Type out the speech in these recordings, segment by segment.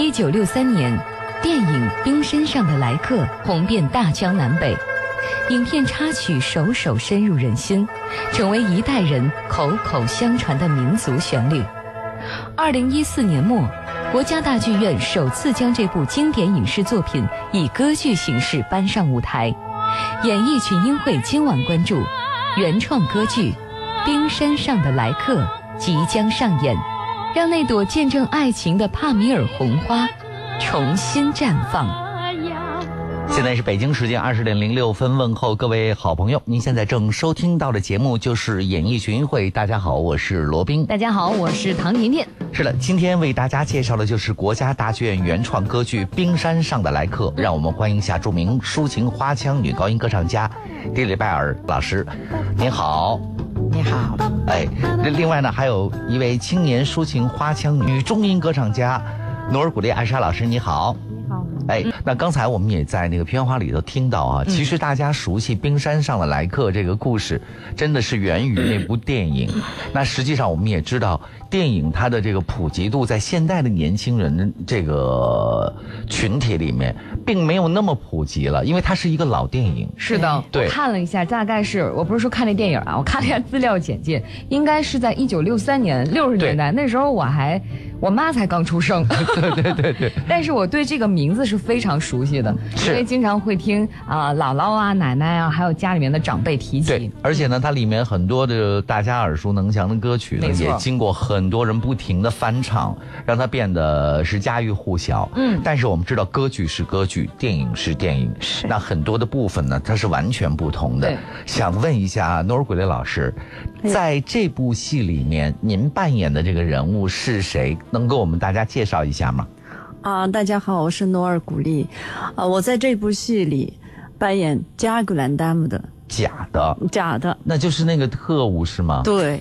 一九六三年，电影《冰山上的来客》红遍大江南北，影片插曲首首深入人心，成为一代人口口相传的民族旋律。二零一四年末，国家大剧院首次将这部经典影视作品以歌剧形式搬上舞台，演艺群英会今晚关注原创歌剧《冰山上的来客》即将上演。让那朵见证爱情的帕米尔红花重新绽放。现在是北京时间二十点零六分，问候各位好朋友。您现在正收听到的节目就是演艺群会。大家好，我是罗宾。大家好，我是唐甜甜。是的，今天为大家介绍的就是国家大剧院原创歌剧《冰山上的来客》。让我们欢迎一下著名抒情花腔女高音歌唱家迪里拜尔老师。您好。你好，哎，另外呢，还有一位青年抒情花腔女中音歌唱家，努尔古丽艾莎老师，你好。哎，那刚才我们也在那个片花里头听到啊，其实大家熟悉冰山上的来客这个故事，真的是源于那部电影。那实际上我们也知道，电影它的这个普及度在现代的年轻人这个群体里面，并没有那么普及了，因为它是一个老电影。是的，对，看了一下，大概是我不是说看那电影啊，我看了一下资料简介，应该是在一九六三年六十年代，那时候我还。我妈才刚出生，对对对对，但是我对这个名字是非常熟悉的，因为经常会听啊姥姥啊奶奶啊，还有家里面的长辈提起。对，而且呢，它里面很多的大家耳熟能详的歌曲呢，也经过很多人不停的翻唱，让它变得是家喻户晓。嗯，但是我们知道，歌剧是歌剧，电影是电影，是那很多的部分呢，它是完全不同的。想问一下诺尔古雷老师，在这部戏里面，您扮演的这个人物是谁？能给我们大家介绍一下吗？啊，大家好，我是诺尔古丽，啊，我在这部戏里扮演加古兰达姆的假的，假的，那就是那个特务是吗？对，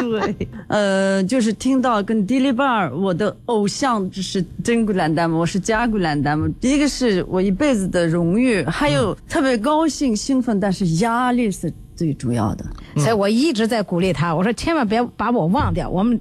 对，呃，就是听到跟迪丽巴尔，我的偶像就是真古兰丹姆，我是加古兰丹姆，一个是我一辈子的荣誉，还有特别高兴兴奋，但是压力是最主要的，所以我一直在鼓励他，我说千万别把我忘掉，我们。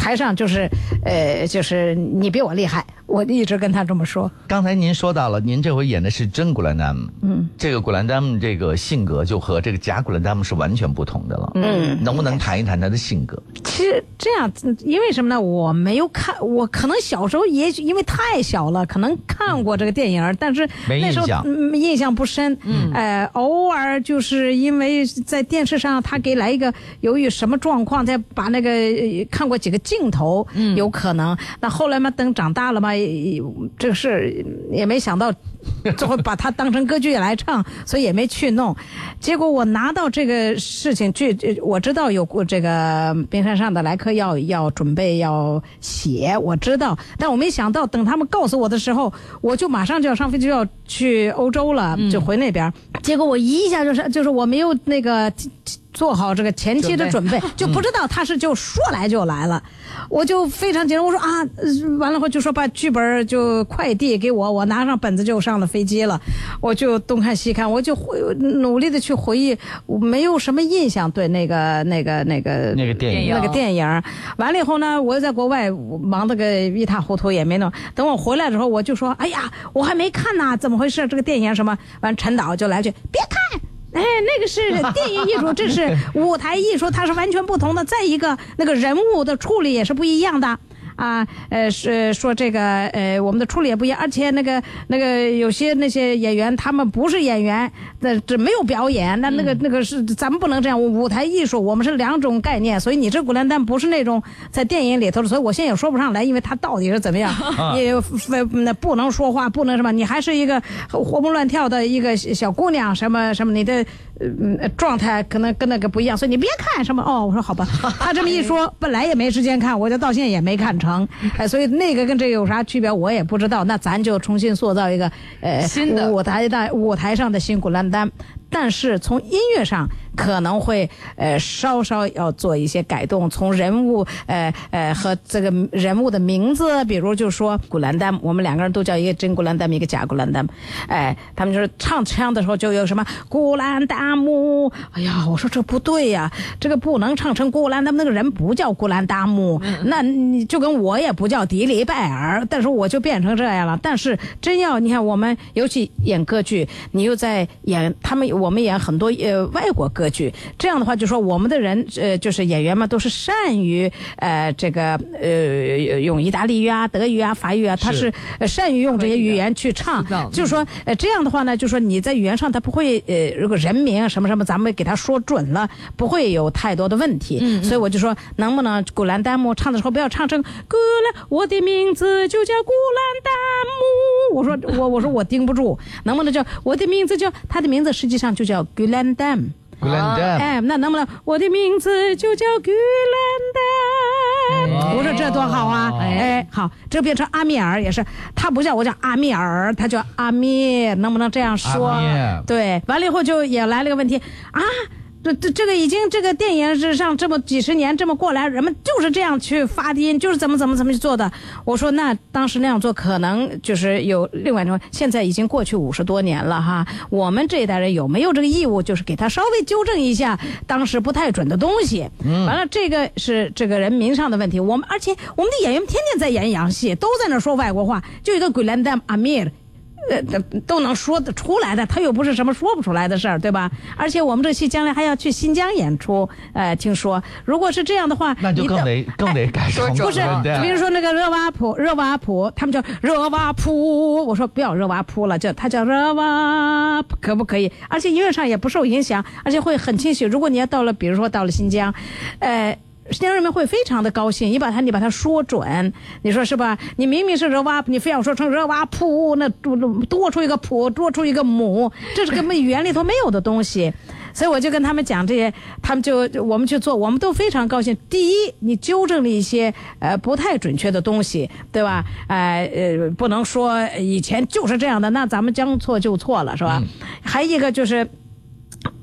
台上就是，呃，就是你比我厉害。我一直跟他这么说。刚才您说到了，您这回演的是真古兰丹姆，嗯，这个古兰丹姆这个性格就和这个假古兰丹姆是完全不同的了，嗯，能不能谈一谈他的性格？其实这样，因为什么呢？我没有看，我可能小时候也许因为太小了，可能看过这个电影，但是那时候印象不深，嗯，呃，偶尔就是因为在电视上他给来一个，由于什么状况，再把那个看过几个镜头，嗯，有可能。那后来嘛，等长大了嘛。这个事也没想到，最后把它当成歌剧来唱，所以也没去弄。结果我拿到这个事情，去我知道有过这个冰山上的来客要要准备要写，我知道，但我没想到等他们告诉我的时候，我就马上就要上飞机要去欧洲了，就回那边。结果我一下就是就是我没有那个。做好这个前期的准备，就不知道他是就说来就来了，我就非常紧张。我说啊，完了后就说把剧本就快递给我，我拿上本子就上了飞机了。我就东看西看，我就回努力的去回忆，没有什么印象对那个那个那个那个电影那个电影。完了以后呢，我又在国外忙得个一塌糊涂，也没弄。等我回来之后，我就说，哎呀，我还没看呢，怎么回事？这个电影什么？完，陈导就来句，别看。哎，那个是 电影艺术，这是舞台艺术，它是完全不同的。再一个，那个人物的处理也是不一样的。啊，呃，是说这个，呃，我们的处理也不一样，而且那个那个有些那些演员，他们不是演员，那这没有表演，那那个那个是咱们不能这样，舞台艺术我们是两种概念，所以你这古兰丹不是那种在电影里头的，所以我现在也说不上来，因为他到底是怎么样，也那不能说话，不能什么，你还是一个活蹦乱跳的一个小姑娘，什么什么，你的呃状态可能跟那个不一样，所以你别看什么哦，我说好吧，他这么一说，本来也没时间看，我就到现在也没看成。哎，所以那个跟这个有啥区别，我也不知道。那咱就重新塑造一个呃新的舞台的舞台上的新古兰丹。但是从音乐上，可能会呃稍稍要做一些改动，从人物呃呃和这个人物的名字，比如就说古兰丹，我们两个人都叫一个真古兰丹，一个假古兰丹，哎，他们就是唱腔的时候就有什么古兰达姆，哎呀，我说这不对呀，这个不能唱成古兰丹姆，那个人不叫古兰达姆，那你就跟我也不叫迪丽拜尔，但是我就变成这样了。但是真要你看我们尤其演歌剧，你又在演他们，我们演很多呃外国歌。剧这样的话，就说我们的人呃，就是演员嘛都是善于呃这个呃用意大利语啊、德语啊、法语啊，他是善于用这些语言去唱。就是说呃这样的话呢，就说你在语言上他不会呃，如果人名啊什么什么，咱们给他说准了，不会有太多的问题。所以我就说，能不能古兰丹姆唱的时候不要唱成古兰，我的名字就叫古兰丹姆。我说我我说我盯不住，能不能叫我的名字叫他的名字实际上就叫古兰丹。古哎，那能不能我的名字就叫格兰丹？我说这多好啊！哎，好，这变成阿米尔也是，他不叫我叫阿米尔，他叫阿米，能不能这样说？对，完了以后就也来了个问题啊。这这这个已经这个电影是上这么几十年这么过来，人们就是这样去发音，就是怎么怎么怎么去做的。我说那当时那样做可能就是有另外一种，现在已经过去五十多年了哈，我们这一代人有没有这个义务，就是给他稍微纠正一下当时不太准的东西？完了，这个是这个人名上的问题。我们而且我们的演员天天在演洋戏，都在那说外国话，就一个鬼兰丹阿米尔。呃，都能说得出来的，他又不是什么说不出来的事儿，对吧？而且我们这戏将来还要去新疆演出，呃，听说，如果是这样的话，那就更得更得改成不是，比如说那个热瓦普，热瓦普，他们叫热瓦普，我说不要热瓦普了，叫他叫热瓦，可不可以？而且音乐上也不受影响，而且会很清晰。如果你要到了，比如说到了新疆，呃。新疆人民会非常的高兴，你把它你把它说准，你说是吧？你明明是热瓦，你非要说成热瓦普，那多出一个普，多出一个母，这是根本语言里头没有的东西。所以我就跟他们讲这些，他们就我们去做，我们都非常高兴。第一，你纠正了一些呃不太准确的东西，对吧？呃呃，不能说以前就是这样的，那咱们将错就错了，是吧？还一个就是。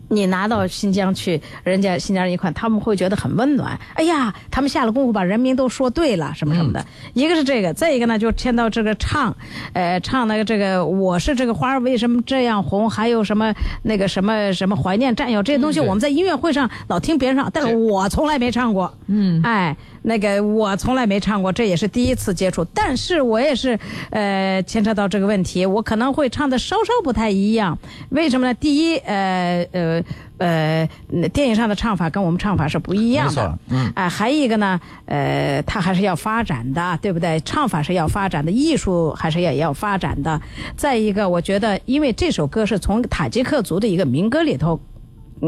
你拿到新疆去，人家新疆人一看，他们会觉得很温暖。哎呀，他们下了功夫把人名都说对了，什么什么的。一个是这个，再一个呢，就牵到这个唱，呃，唱那个这个，我是这个花儿为什么这样红？还有什么那个什么什么怀念战友这些东西，我们在音乐会上老听别人唱，但是我从来没唱过。嗯，哎。那个我从来没唱过，这也是第一次接触。但是我也是，呃，牵扯到这个问题，我可能会唱的稍稍不太一样。为什么呢？第一，呃呃呃，电影上的唱法跟我们唱法是不一样的。嗯。哎，还有一个呢，呃，它还是要发展的，对不对？唱法是要发展的，艺术还是要要发展的。再一个，我觉得，因为这首歌是从塔吉克族的一个民歌里头。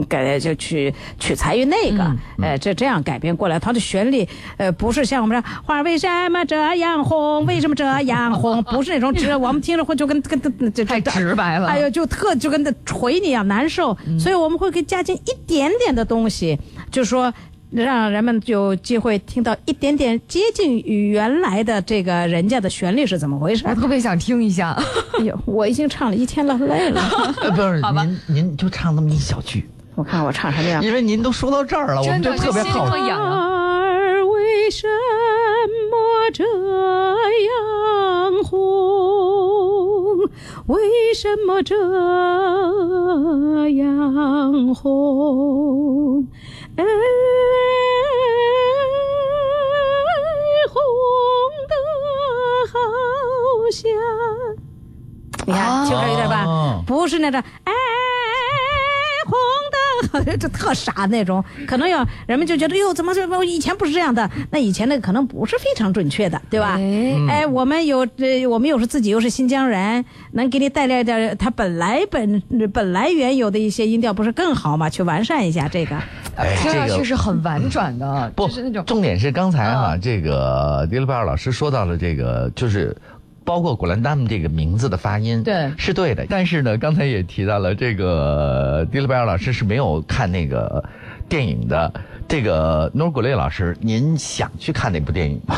改就取取材于那个，呃，这这样改编过来，它的旋律，呃，不是像我们说花为什么这样红，为什么这样红，不是那种直，我们听着会就跟跟这太直白了，哎呦，就特就跟那锤你一样难受，所以我们会给加进一点点的东西，就是说让人们有机会听到一点点接近于原来的这个人家的旋律是怎么回事。我特别想听一下，哎呦，我已经唱了一天了，累了。不是，您您就唱那么一小句。我看我唱什么样？因为您都说到这儿了，我们就特别好。儿为什么这样红？为什么这样红？哎，红的好像……你看，就这有点吧，不是那个哎。这特傻那种，可能有人们就觉得哟，怎么这以前不是这样的？那以前那个可能不是非常准确的，对吧？哎，我们有这，我们又是自己又是新疆人，能给你带来点他本来本本来原有的一些音调，不是更好吗？去完善一下这个，听上去是很婉 转的，不是那种。重点是刚才哈，这个迪丽贝尔老师说到了这个，就是。包括古兰丹姆这个名字的发音，对，是对的。但是呢，刚才也提到了这个迪丽贝尔老师是没有看那个电影的。这个努尔古雷老师，您想去看那部电影吗？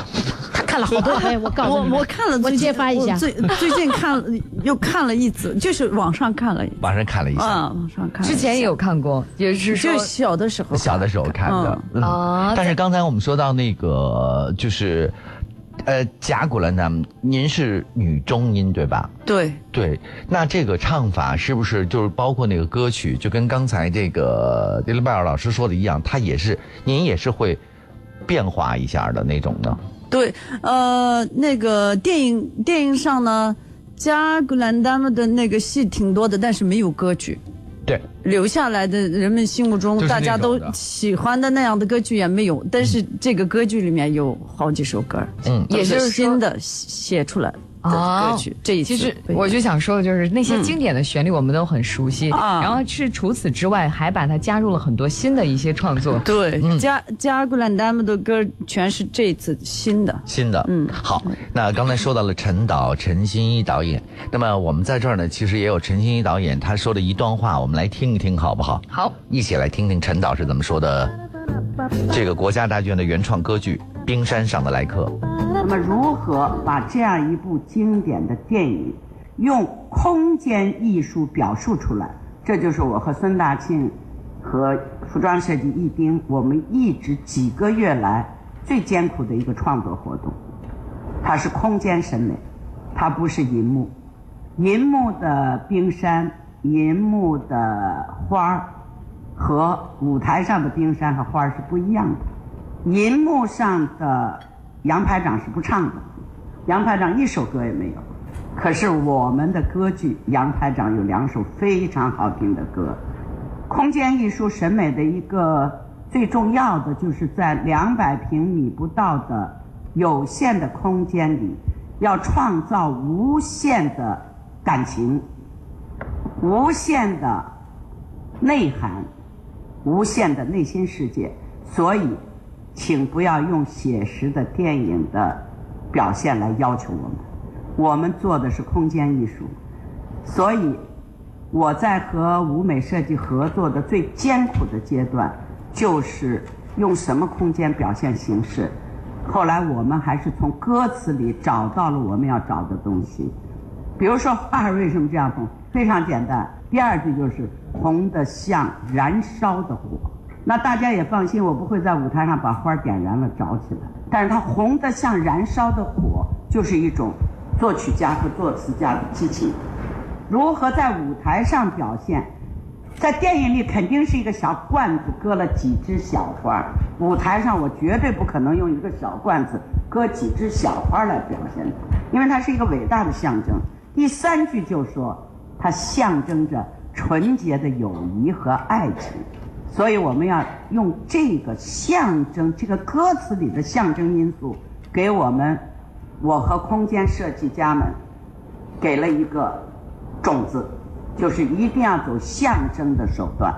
他看看了好多回，我告诉你，我我看了，我揭发一下，最最近看又看了一次，就是网上看了，网上看了一下，啊，网上看，之前也有看过，也是就小的时候，小的时候看的啊。但是刚才我们说到那个，就是。呃，贾古兰达，您是女中音对吧？对对，那这个唱法是不是就是包括那个歌曲，就跟刚才这个迪丽拜尔老师说的一样，它也是您也是会变化一下的那种呢？对，呃，那个电影电影上呢，贾古兰丹姆的那个戏挺多的，但是没有歌曲。对，留下来的人们心目中大家都喜欢的那样的歌剧也没有，但是这个歌剧里面有好几首歌，嗯，也是新的写出来。歌曲，这一其实我就想说的就是那些经典的旋律我们都很熟悉，然后是除此之外还把它加入了很多新的一些创作。对，加加古兰达姆的歌全是这次新的。新的，嗯，好。那刚才说到了陈导陈新一导演，那么我们在这儿呢，其实也有陈新一导演他说的一段话，我们来听一听好不好？好，一起来听听陈导是怎么说的。这个国家大剧院的原创歌剧《冰山上的来客》。那么，如何把这样一部经典的电影用空间艺术表述出来？这就是我和孙大庆和服装设计一丁我们一直几个月来最艰苦的一个创作活动。它是空间审美，它不是银幕。银幕的冰山，银幕的花儿，和舞台上的冰山和花儿是不一样的。银幕上的。杨排长是不唱的，杨排长一首歌也没有。可是我们的歌剧，杨排长有两首非常好听的歌。空间艺术审美的一个最重要的，就是在两百平米不到的有限的空间里，要创造无限的感情、无限的内涵、无限的内心世界。所以。请不要用写实的电影的表现来要求我们，我们做的是空间艺术，所以我在和舞美设计合作的最艰苦的阶段，就是用什么空间表现形式。后来我们还是从歌词里找到了我们要找的东西，比如说花儿为什么这样红？非常简单，第二句就是红的像燃烧的火。那大家也放心，我不会在舞台上把花点燃了着起来。但是它红得像燃烧的火，就是一种作曲家和作词家的激情。如何在舞台上表现？在电影里肯定是一个小罐子搁了几枝小花，舞台上我绝对不可能用一个小罐子搁几枝小花来表现，因为它是一个伟大的象征。第三句就说，它象征着纯洁的友谊和爱情。所以我们要用这个象征，这个歌词里的象征因素，给我们，我和空间设计家们，给了一个种子，就是一定要走象征的手段。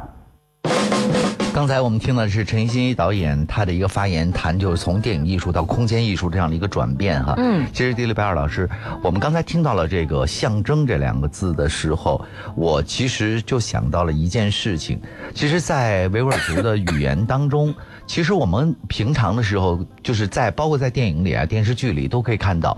刚才我们听的是陈欣一导演他的一个发言，谈就是从电影艺术到空间艺术这样的一个转变哈。嗯，其实迪丽白尔老师，我们刚才听到了这个“象征”这两个字的时候，我其实就想到了一件事情。其实，在维吾尔族的语言当中，其实我们平常的时候，就是在包括在电影里啊、电视剧里都可以看到，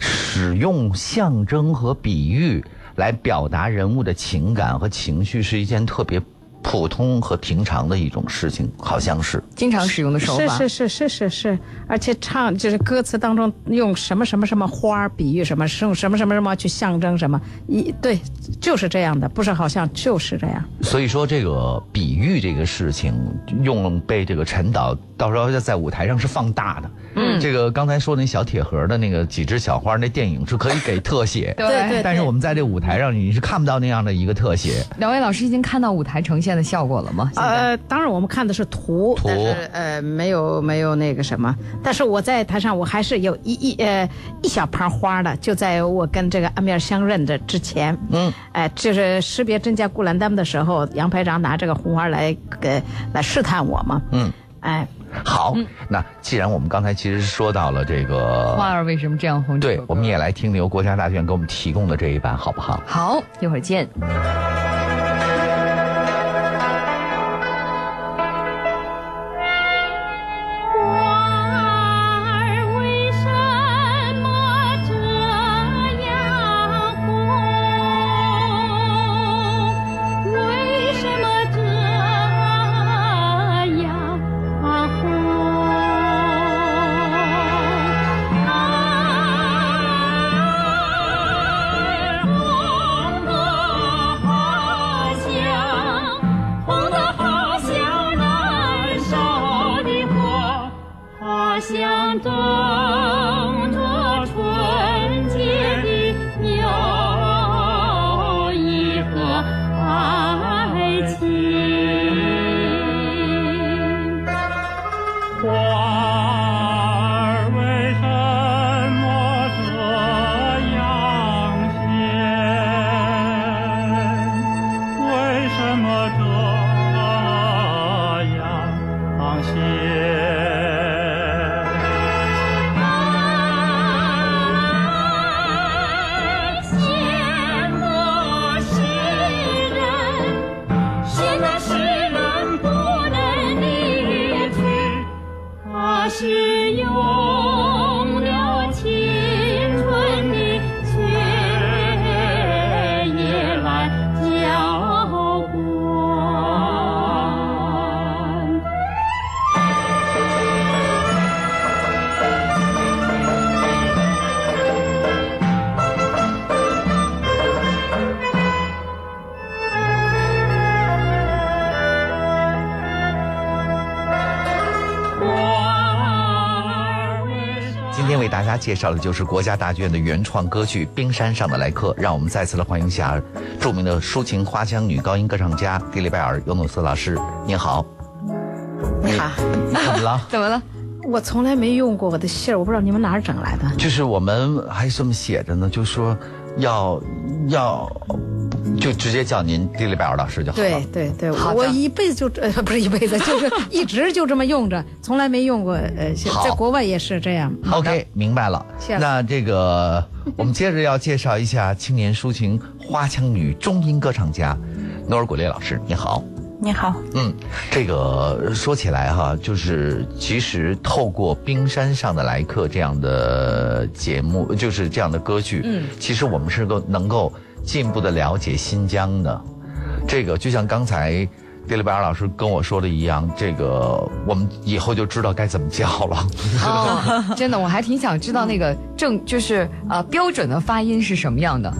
使用象征和比喻来表达人物的情感和情绪是一件特别。普通和平常的一种事情，好像是经常使用的手法。是是是是是是，而且唱就是歌词当中用什么什么什么花比喻什么，用什么什么什么去象征什么，一对就是这样的，不是好像就是这样。所以说这个比喻这个事情，用被这个陈导到时候要在舞台上是放大的。嗯，这个刚才说那小铁盒的那个几只小花，那电影是可以给特写。对对。但是我们在这舞台上你是看不到那样的一个特写。两位老师已经看到舞台呈现。的效果了吗？呃，当然我们看的是图，图，呃，没有没有那个什么。但是我在台上，我还是有一一呃一小盘花的，就在我跟这个阿米尔相认的之前，嗯，哎，就是识别真假顾兰丹的时候，杨排长拿这个红花来给来试探我嘛，嗯，哎，好，那既然我们刚才其实说到了这个花儿为什么这样红，对，我们也来听由国家大剧院给我们提供的这一版，好不好？好，一会儿见。介绍的就是国家大剧院的原创歌剧《冰山上的来客》。让我们再次的欢迎一下著名的抒情花腔女高音歌唱家迪丽拜尔·尤努斯老师。你好，你好，怎么了？怎么了？我从来没用过我的信儿，我不知道你们哪儿整来的。就是我们还这么写着呢，就说要要。就直接叫您迪丽贝尔老师就好了。对对对，我一辈子就呃不是一辈子，就是 一直就这么用着，从来没用过。呃，在国外也是这样。OK，明白了。那这个 我们接着要介绍一下青年抒情花腔女中音歌唱家诺尔古列老师，你好。你好。嗯，这个说起来哈，就是其实透过《冰山上的来客》这样的节目，就是这样的歌剧，嗯，其实我们是够能够。进一步的了解新疆的，这个就像刚才迪丽贝尔老师跟我说的一样，这个我们以后就知道该怎么叫了。哦，真的，我还挺想知道那个正就是呃标准的发音是什么样的，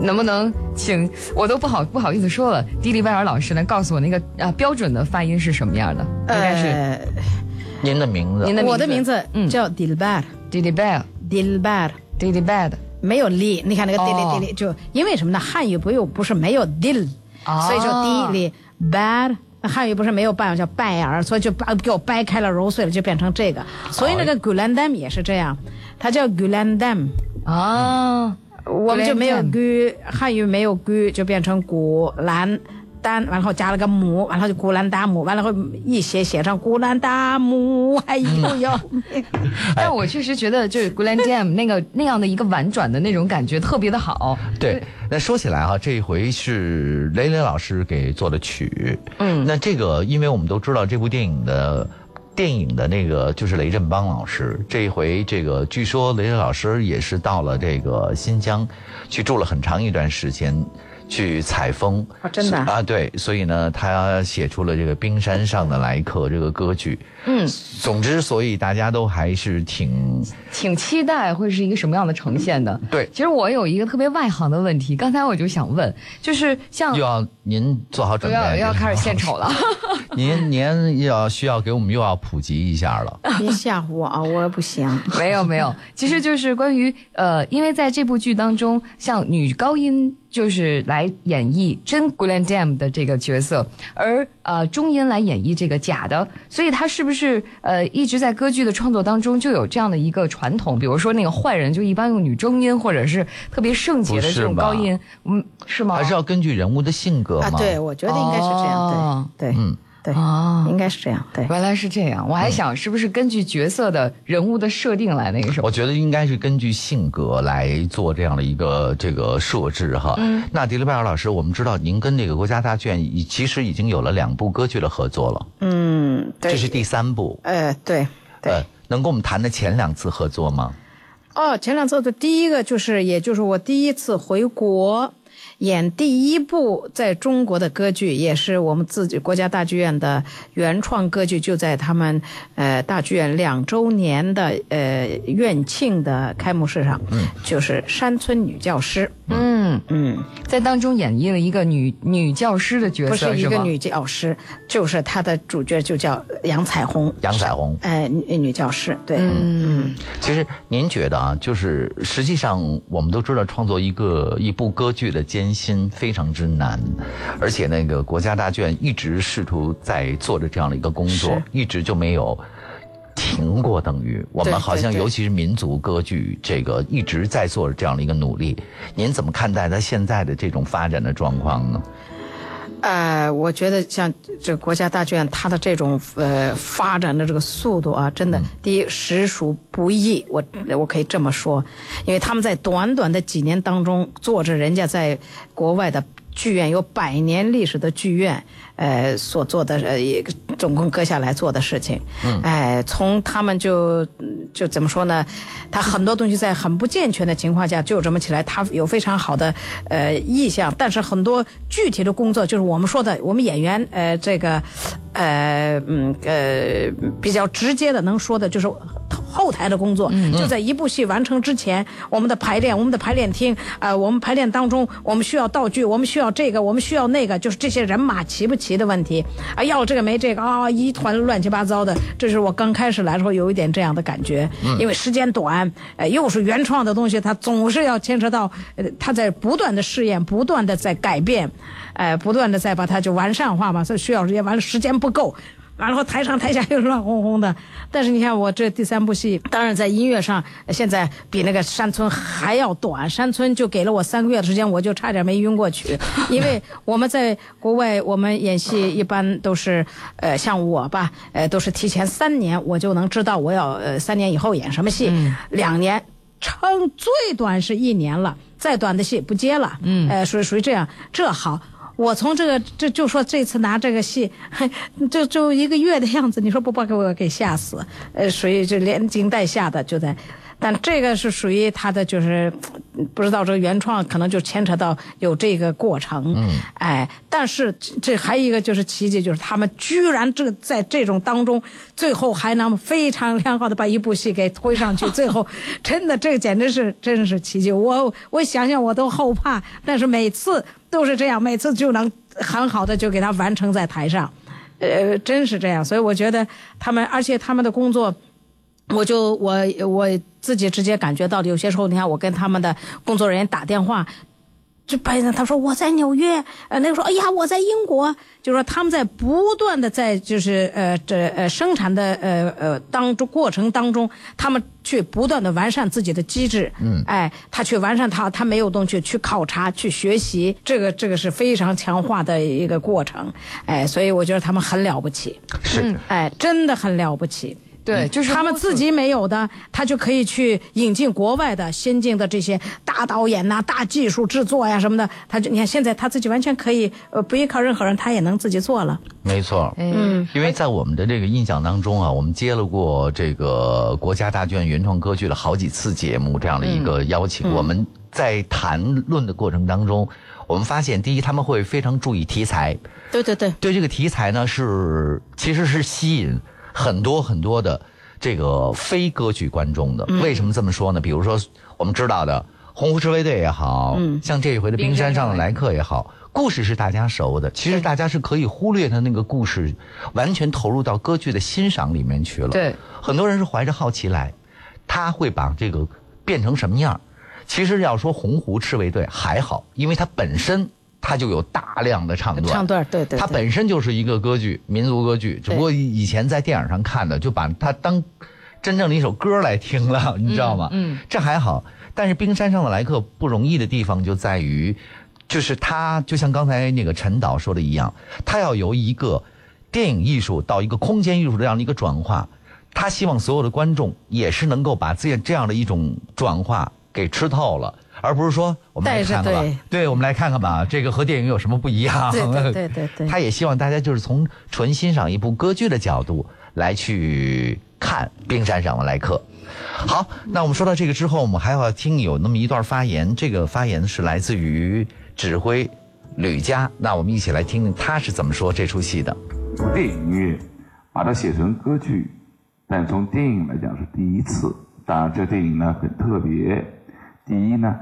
能不能请我都不好不好意思说了，迪丽贝尔老师能告诉我那个啊标准的发音是什么样的？应该是您的名字，您的我的名字叫迪丽贝尔，迪丽贝尔，迪丽贝尔，迪丽贝尔。没有力，你看那个滴哩滴哩，就因为什么呢？汉语不又不是没有 dil，所以就滴哩 bad。汉语不是没有拜叫拜耳，所以就把给我掰开了揉碎了，就变成这个。所以那个 gulandam 也是这样，它叫 gulandam。啊，我们就没有 gu，汉语没有 gu，就变成古兰。丹，然后加了个姆，然后就古兰达姆，完了后一写写上古兰达姆，哎呦呦！但我确实觉得就是古兰 jam 那个那样的一个婉转的那种感觉特别的好。对，那说起来哈，这一回是雷雷老师给做的曲。嗯，那这个因为我们都知道这部电影的电影的那个就是雷振邦老师，这一回这个据说雷雷老师也是到了这个新疆去住了很长一段时间。去采风啊，真的啊，对，所以呢，他写出了这个《冰山上的来客》这个歌剧。嗯，总之，所以大家都还是挺挺期待会是一个什么样的呈现的。对，其实我有一个特别外行的问题，刚才我就想问，就是像又要您做好准备，要要开始献丑了。您您要需要给我们又要普及一下了。别吓唬我啊，我不行。没有没有，其实就是关于呃，因为在这部剧当中，像女高音。就是来演绎真 Gulendam 的这个角色，而呃中音来演绎这个假的，所以他是不是呃一直在歌剧的创作当中就有这样的一个传统？比如说那个坏人就一般用女中音，或者是特别圣洁的这种高音，嗯，是吗？还是要根据人物的性格吗？对，我觉得应该是这样，对对，嗯。对啊，应该是这样。对，原来是这样。我还想是不是根据角色的人物的设定来那个什么？我觉得应该是根据性格来做这样的一个这个设置哈。嗯。那迪丽拜尔老师，我们知道您跟这个国家大剧院已其实已经有了两部歌剧的合作了。嗯，对。这是第三部。呃，对。呃，能跟我们谈的前两次合作吗？哦，前两次的第一个就是，也就是我第一次回国。演第一部在中国的歌剧，也是我们自己国家大剧院的原创歌剧，就在他们呃大剧院两周年的呃院庆的开幕式上，嗯，就是山村女教师，嗯。嗯，在当中演绎了一个女女教师的角色，不是一个女教师，就是她的主角就叫杨彩虹，杨彩虹，哎，女女教师，对，嗯，其实您觉得啊，就是实际上我们都知道，创作一个一部歌剧的艰。心非常之难，而且那个国家大剧院一直试图在做着这样的一个工作，一直就没有停过。等于我们好像，尤其是民族歌剧，这个一直在做着这样的一个努力。您怎么看待它现在的这种发展的状况呢？呃，我觉得像这国家大剧院，它的这种呃发展的这个速度啊，真的，第一实属不易。我我可以这么说，因为他们在短短的几年当中，做着人家在国外的剧院有百年历史的剧院。呃，所做的呃，也总共割下来做的事情，嗯，哎，从他们就就怎么说呢？他很多东西在很不健全的情况下就这么起来，他有非常好的呃意向，但是很多具体的工作就是我们说的，我们演员呃这个呃嗯呃比较直接的能说的就是。后台的工作，就在一部戏完成之前，我们的排练，我们的排练厅，呃，我们排练当中，我们需要道具，我们需要这个，我们需要那个，就是这些人马齐不齐的问题啊，要这个没这个啊，一团乱七八糟的。这是我刚开始来的时候有一点这样的感觉，因为时间短，呃，又是原创的东西，它总是要牵扯到，呃，它在不断的试验，不断的在改变，哎，不断的在把它就完善化嘛，所以需要时间，完了时间不够。完了后台上台下又乱哄哄的，但是你看我这第三部戏，当然在音乐上现在比那个山村还要短。山村就给了我三个月的时间，我就差点没晕过去。因为我们在国外，我们演戏一般都是，呃，像我吧，呃，都是提前三年我就能知道我要呃三年以后演什么戏，两年，撑最短是一年了，再短的戏不接了。嗯，呃，属于属于这样，这好。我从这个这就说这次拿这个戏，就就一个月的样子，你说不把给我给吓死？呃，所以就连惊带吓的就在，但这个是属于他的就是不知道这个原创可能就牵扯到有这个过程，嗯，哎，但是这还有一个就是奇迹，就是他们居然这在这种当中，最后还能非常良好的把一部戏给推上去，最后真的这个简直是真是奇迹，我我想想我都后怕，但是每次。都是这样，每次就能很好的就给他完成在台上，呃，真是这样。所以我觉得他们，而且他们的工作，我就我我自己直接感觉到，有些时候你看我跟他们的工作人员打电话。就白人他说我在纽约，呃，那个说哎呀我在英国，就说他们在不断的在就是呃这呃生产的呃呃当中过程当中，他们去不断的完善自己的机制，嗯，哎，他去完善他他没有东西去考察去学习，这个这个是非常强化的一个过程，哎，所以我觉得他们很了不起，是，哎，真的很了不起。对，就是他们自己没有的，他就可以去引进国外的先进的这些大导演呐、大技术制作呀什么的。他就你看，现在他自己完全可以，呃，不依靠任何人，他也能自己做了。没错，嗯，因为在我们的这个印象当中啊，我们接了过这个国家大剧院原创歌剧的好几次节目这样的一个邀请。我们在谈论的过程当中，我们发现，第一，他们会非常注意题材。对对对，对这个题材呢，是其实是吸引。很多很多的这个非歌剧观众的，为什么这么说呢？比如说我们知道的《红湖赤卫队》也好，像这一回的《冰山上的来客》也好，故事是大家熟的，其实大家是可以忽略他那个故事，完全投入到歌剧的欣赏里面去了。对，很多人是怀着好奇来，他会把这个变成什么样？其实要说《红湖赤卫队》还好，因为它本身。它就有大量的唱段，唱段对对，它本身就是一个歌剧，民族歌剧，只不过以前在电影上看的，就把它当真正的一首歌来听了，你知道吗？嗯，这还好。但是冰山上的来客不容易的地方就在于，就是他就像刚才那个陈导说的一样，他要由一个电影艺术到一个空间艺术这样的一个转化，他希望所有的观众也是能够把这这样的一种转化给吃透了。而不是说我们来看看吧，对，我们来看看吧，这个和电影有什么不一样？对对对对。他也希望大家就是从纯欣赏一部歌剧的角度来去看《冰山上的来客》。好，那我们说到这个之后，我们还要听有那么一段发言，这个发言是来自于指挥吕嘉。那我们一起来听听他是怎么说这出戏的。电影音乐把它写成歌剧，但从电影来讲是第一次。当然，这电影呢很特别。第一呢，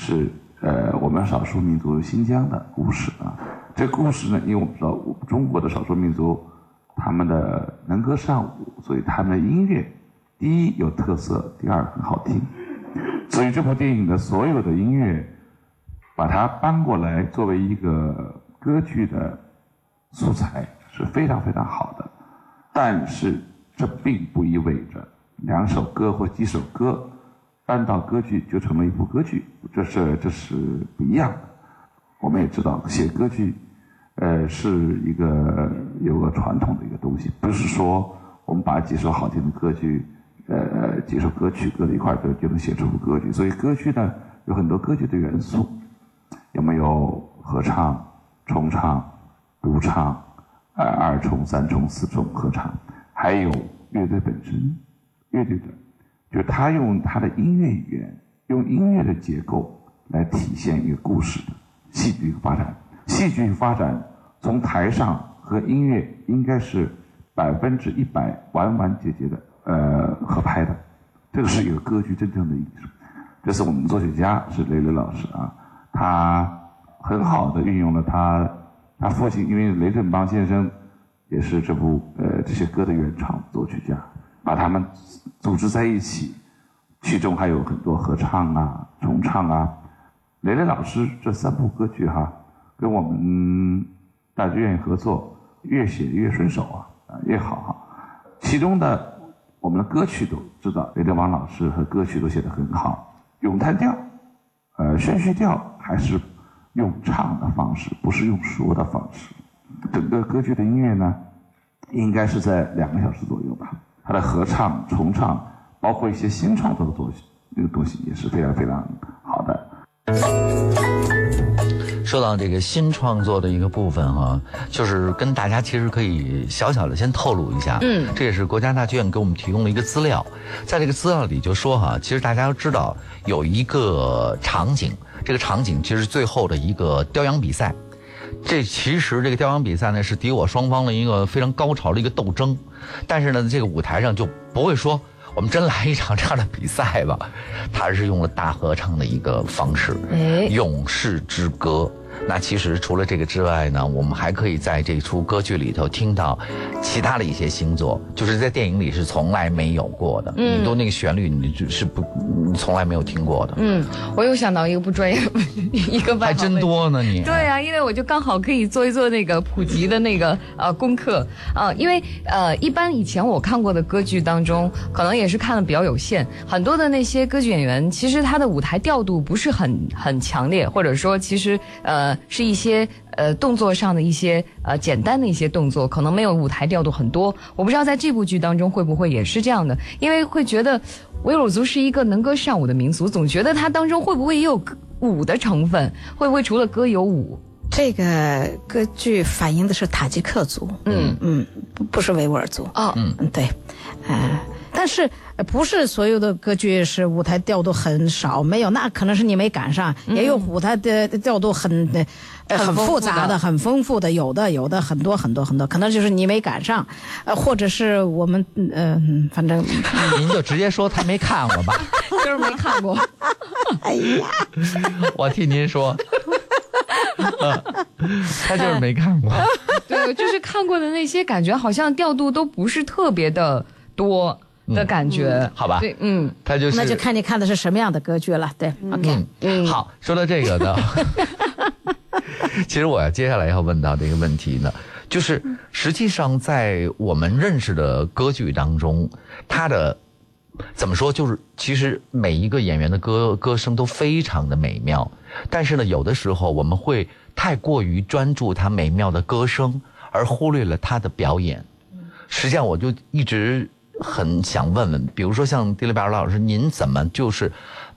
是呃我们少数民族新疆的故事啊。这故事呢，因为我们知道我们中国的少数民族，他们的能歌善舞，所以他们的音乐，第一有特色，第二很好听。所以这部电影的所有的音乐，把它搬过来作为一个歌剧的素材是非常非常好的。但是这并不意味着两首歌或几首歌。搬到歌剧就成了一部歌剧，这是这是不一样的。我们也知道写歌剧，呃，是一个有个传统的一个东西，不是说我们把几首好听的歌剧，呃，几首歌曲搁在一块儿就就能写出歌剧。所以歌剧呢有很多歌剧的元素，有没有合唱、重唱、独唱、呃二重、三重、四重合唱，还有乐队本身，乐队的。就他用他的音乐语言，用音乐的结构来体现一个故事的戏剧发展。戏剧发展从台上和音乐应该是百分之一百完完结结的呃合拍的。这个是一个歌剧真正的艺术。这是我们作曲家是雷雷老师啊，他很好的运用了他他父亲，因为雷振邦先生也是这部呃这些歌的原创作曲家，把他们组织在一起，其中还有很多合唱啊、重唱啊。雷雷老师这三部歌剧哈，跟我们大剧院合作，越写越顺手啊，啊越好哈。其中的我们的歌曲都知道，雷德王老师和歌曲都写得很好。咏叹调，呃，宣叙调还是用唱的方式，不是用说的方式。整个歌剧的音乐呢，应该是在两个小时左右吧。它的合唱、重唱，包括一些新创作的东西，那个东西也是非常非常好的。说到这个新创作的一个部分哈，就是跟大家其实可以小小的先透露一下，嗯，这也是国家大剧院给我们提供了一个资料，在这个资料里就说哈，其实大家都知道有一个场景，这个场景其实最后的一个雕羊比赛，这其实这个雕羊比赛呢是敌我双方的一个非常高潮的一个斗争，但是呢这个舞台上就不会说我们真来一场这样的比赛吧，它是用了大合唱的一个方式，《勇士之歌》。那其实除了这个之外呢，我们还可以在这出歌剧里头听到其他的一些星座，就是在电影里是从来没有过的。嗯，都那个旋律你就是不你从来没有听过的。嗯，我又想到一个不专业一个还真多呢你。对啊，因为我就刚好可以做一做那个普及的那个呃功课啊，因为呃一般以前我看过的歌剧当中，可能也是看的比较有限，很多的那些歌剧演员其实他的舞台调度不是很很强烈，或者说其实呃。是一些呃动作上的一些呃简单的一些动作，可能没有舞台调度很多。我不知道在这部剧当中会不会也是这样的，因为会觉得维吾尔族是一个能歌善舞的民族，总觉得它当中会不会也有舞的成分？会不会除了歌有舞？这个歌剧反映的是塔吉克族，嗯嗯，不不是维吾尔族。哦，嗯对，嗯。但是不是所有的歌剧是舞台调度很少？没有，那可能是你没赶上。也有舞台的调度很很复杂的、很丰富的，有的有的很多很多很多，可能就是你没赶上，呃，或者是我们嗯，反正您就直接说他没看过吧，就是没看过。哎呀，我替您说，他就是没看过。对，就是看过的那些，感觉好像调度都不是特别的多。的感觉，好吧，对，嗯，他就是，那就看你看的是什么样的歌剧了，对，OK，嗯，好，说到这个呢，其实我要接下来要问到这个问题呢，就是实际上在我们认识的歌剧当中，它的怎么说，就是其实每一个演员的歌歌声都非常的美妙，但是呢，有的时候我们会太过于专注他美妙的歌声，而忽略了他的表演。实际上，我就一直。很想问问，比如说像迪丽贝尔老师，您怎么就是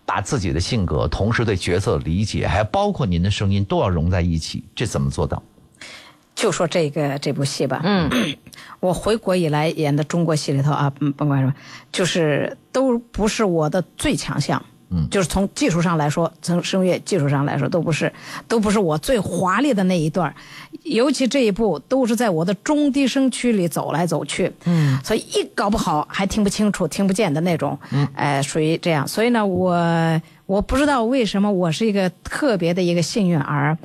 把自己的性格，同时对角色的理解，还包括您的声音都要融在一起，这怎么做到？就说这个这部戏吧，嗯，我回国以来演的中国戏里头啊，甭管什么，就是都不是我的最强项。嗯，就是从技术上来说，从声乐技术上来说，都不是，都不是我最华丽的那一段尤其这一步，都是在我的中低声区里走来走去。嗯，所以一搞不好还听不清楚、听不见的那种。嗯，哎，属于这样。所以呢，我。我不知道为什么我是一个特别的一个幸运儿，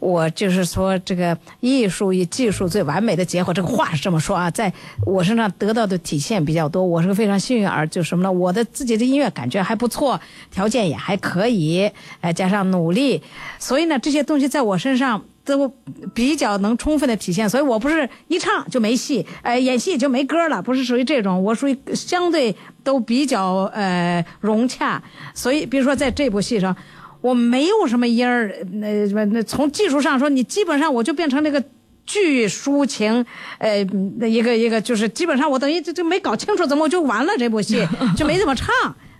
我就是说这个艺术与技术最完美的结合，这个话是这么说啊，在我身上得到的体现比较多。我是个非常幸运儿，就什么呢？我的自己的音乐感觉还不错，条件也还可以，哎，加上努力，所以呢，这些东西在我身上。都比较能充分的体现，所以我不是一唱就没戏，呃，演戏就没歌了，不是属于这种，我属于相对都比较呃融洽，所以比如说在这部戏上，我没有什么音儿，那什么那从技术上说，你基本上我就变成那个剧抒情，呃，那一个一个就是基本上我等于就就没搞清楚怎么我就完了这部戏就没怎么唱，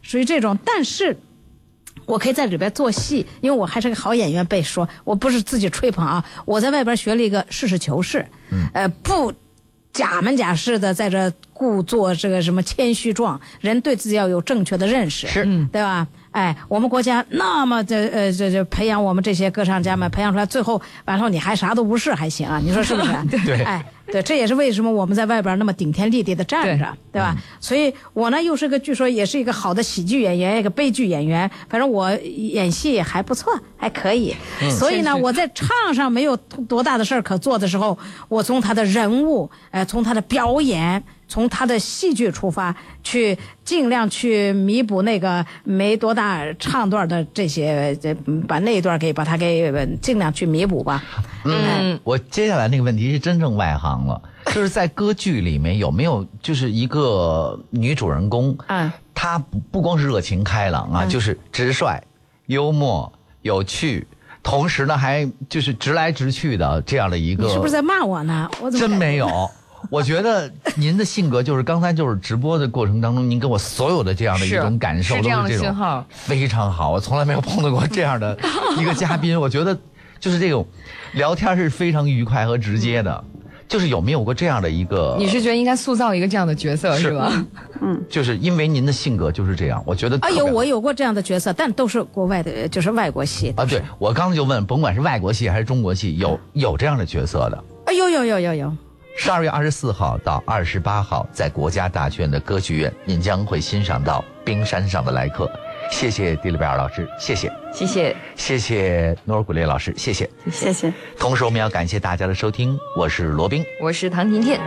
属于这种，但是。我可以在里边做戏，因为我还是个好演员。被说我不是自己吹捧啊，我在外边学了一个实事求是，呃，不假门假式的在这故作这个什么谦虚状。人对自己要有正确的认识，是，对吧？哎，我们国家那么的呃这这培养我们这些歌唱家们，培养出来，最后完后你还啥都不是还行啊？你说是不是？对，哎，对，这也是为什么我们在外边那么顶天立地的站着，对吧？所以我呢又是个据说也是一个好的喜剧演员，一个悲剧演员，反正我演戏还不错，还可以。所以呢，我在唱上没有多大的事儿可做的时候，我从他的人物，呃，从他的表演。从他的戏剧出发，去尽量去弥补那个没多大唱段的这些，这把那一段给把它给尽量去弥补吧。嗯，我接下来那个问题是真正外行了，就是在歌剧里面有没有就是一个女主人公，嗯，她不不光是热情开朗啊，就是直率、幽默、有趣，同时呢还就是直来直去的这样的一个。你是不是在骂我呢？我怎么真没有？我觉得您的性格就是刚才就是直播的过程当中，您给我所有的这样的一种感受都是这种非常好。我从来没有碰到过这样的 一个嘉宾，我觉得就是这种聊天是非常愉快和直接的。就是有没有过这样的一个？你是觉得应该塑造一个这样的角色是吧？嗯，就是因为您的性格就是这样，我觉得。啊有我有过这样的角色，但都是国外的，就是外国戏。啊，对我刚才就问，甭管是外国戏还是中国戏，有有这样的角色的？啊，有有有有有。十二月二十四号到二十八号，在国家大剧院的歌剧院，您将会欣赏到《冰山上的来客》。谢谢迪丽贝尔老师，谢谢，谢谢，谢谢诺尔古列老师，谢谢，谢谢。同时，我们要感谢大家的收听，我是罗宾，我是唐婷婷。